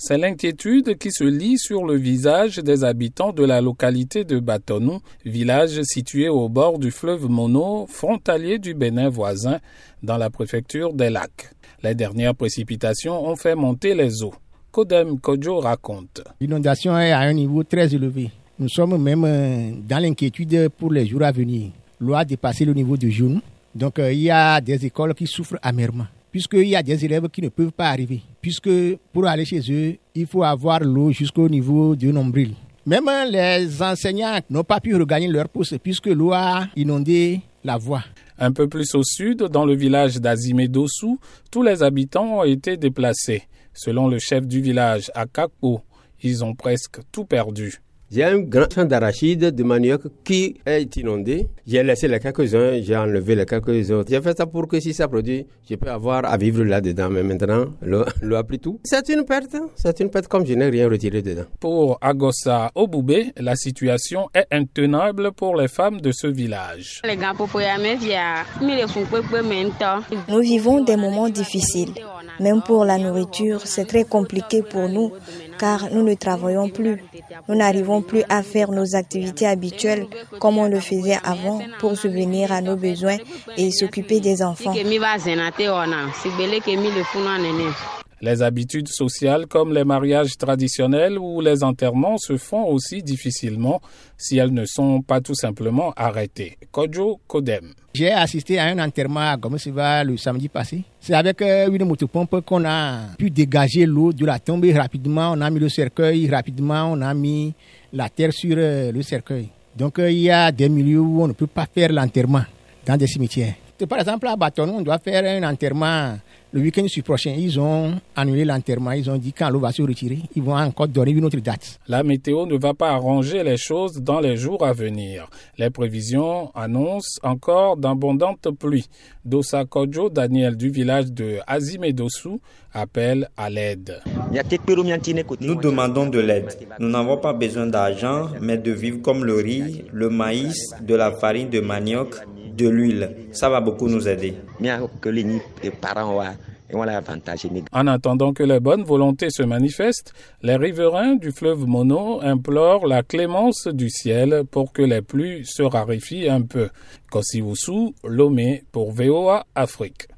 C'est l'inquiétude qui se lit sur le visage des habitants de la localité de Batonou, village situé au bord du fleuve Mono, frontalier du Bénin voisin, dans la préfecture des lacs. Les dernières précipitations ont fait monter les eaux. Kodem Kojo raconte. L'inondation est à un niveau très élevé. Nous sommes même euh, dans l'inquiétude pour les jours à venir. L'eau a dépassé le niveau de genou. Donc euh, il y a des écoles qui souffrent amèrement puisqu'il y a des élèves qui ne peuvent pas arriver, puisque pour aller chez eux, il faut avoir l'eau jusqu'au niveau du nombril. Même les enseignants n'ont pas pu regagner leur poste puisque l'eau a inondé la voie. Un peu plus au sud, dans le village d'Azime Dossou, tous les habitants ont été déplacés. Selon le chef du village, à ils ont presque tout perdu. J'ai un grand champ d'arachide, de manioc qui est inondé. J'ai laissé les quelques-uns, j'ai enlevé les quelques autres. J'ai fait ça pour que si ça produit, je peux avoir à vivre là-dedans. Mais maintenant, l'eau a pris tout. C'est une perte. C'est une perte comme je n'ai rien retiré dedans. Pour Agossa Oboubé, la situation est intenable pour les femmes de ce village. Nous vivons des moments difficiles. Même pour la nourriture, c'est très compliqué pour nous car nous ne travaillons plus. Nous n'arrivons plus à faire nos activités habituelles comme on le faisait avant pour subvenir à nos besoins et s'occuper des enfants. Les habitudes sociales comme les mariages traditionnels ou les enterrements se font aussi difficilement si elles ne sont pas tout simplement arrêtées. Kojo Kodem. J'ai assisté à un enterrement à Gomesiva le samedi passé. C'est avec euh, une motopompe qu'on a pu dégager l'eau de la tombe rapidement. On a mis le cercueil rapidement. On a mis la terre sur euh, le cercueil. Donc euh, il y a des milieux où on ne peut pas faire l'enterrement dans des cimetières. Par exemple, à Bâton, on doit faire un enterrement le week-end prochain, ils ont annulé l'enterrement. Ils ont dit quand l'eau va se retirer, ils vont encore donner une autre date. La météo ne va pas arranger les choses dans les jours à venir. Les prévisions annoncent encore d'abondantes pluies. Dosa Kojo, Daniel du village de Azimedosu, appelle à l'aide. Nous demandons de l'aide. Nous n'avons pas besoin d'argent, mais de vivre comme le riz, le maïs, de la farine de manioc, de l'huile. Ça va beaucoup nous aider. En attendant que les bonnes volontés se manifestent, les riverains du fleuve Mono implorent la clémence du ciel pour que les pluies se raréfient un peu. Kosiwusu, Lomé pour VOA Afrique.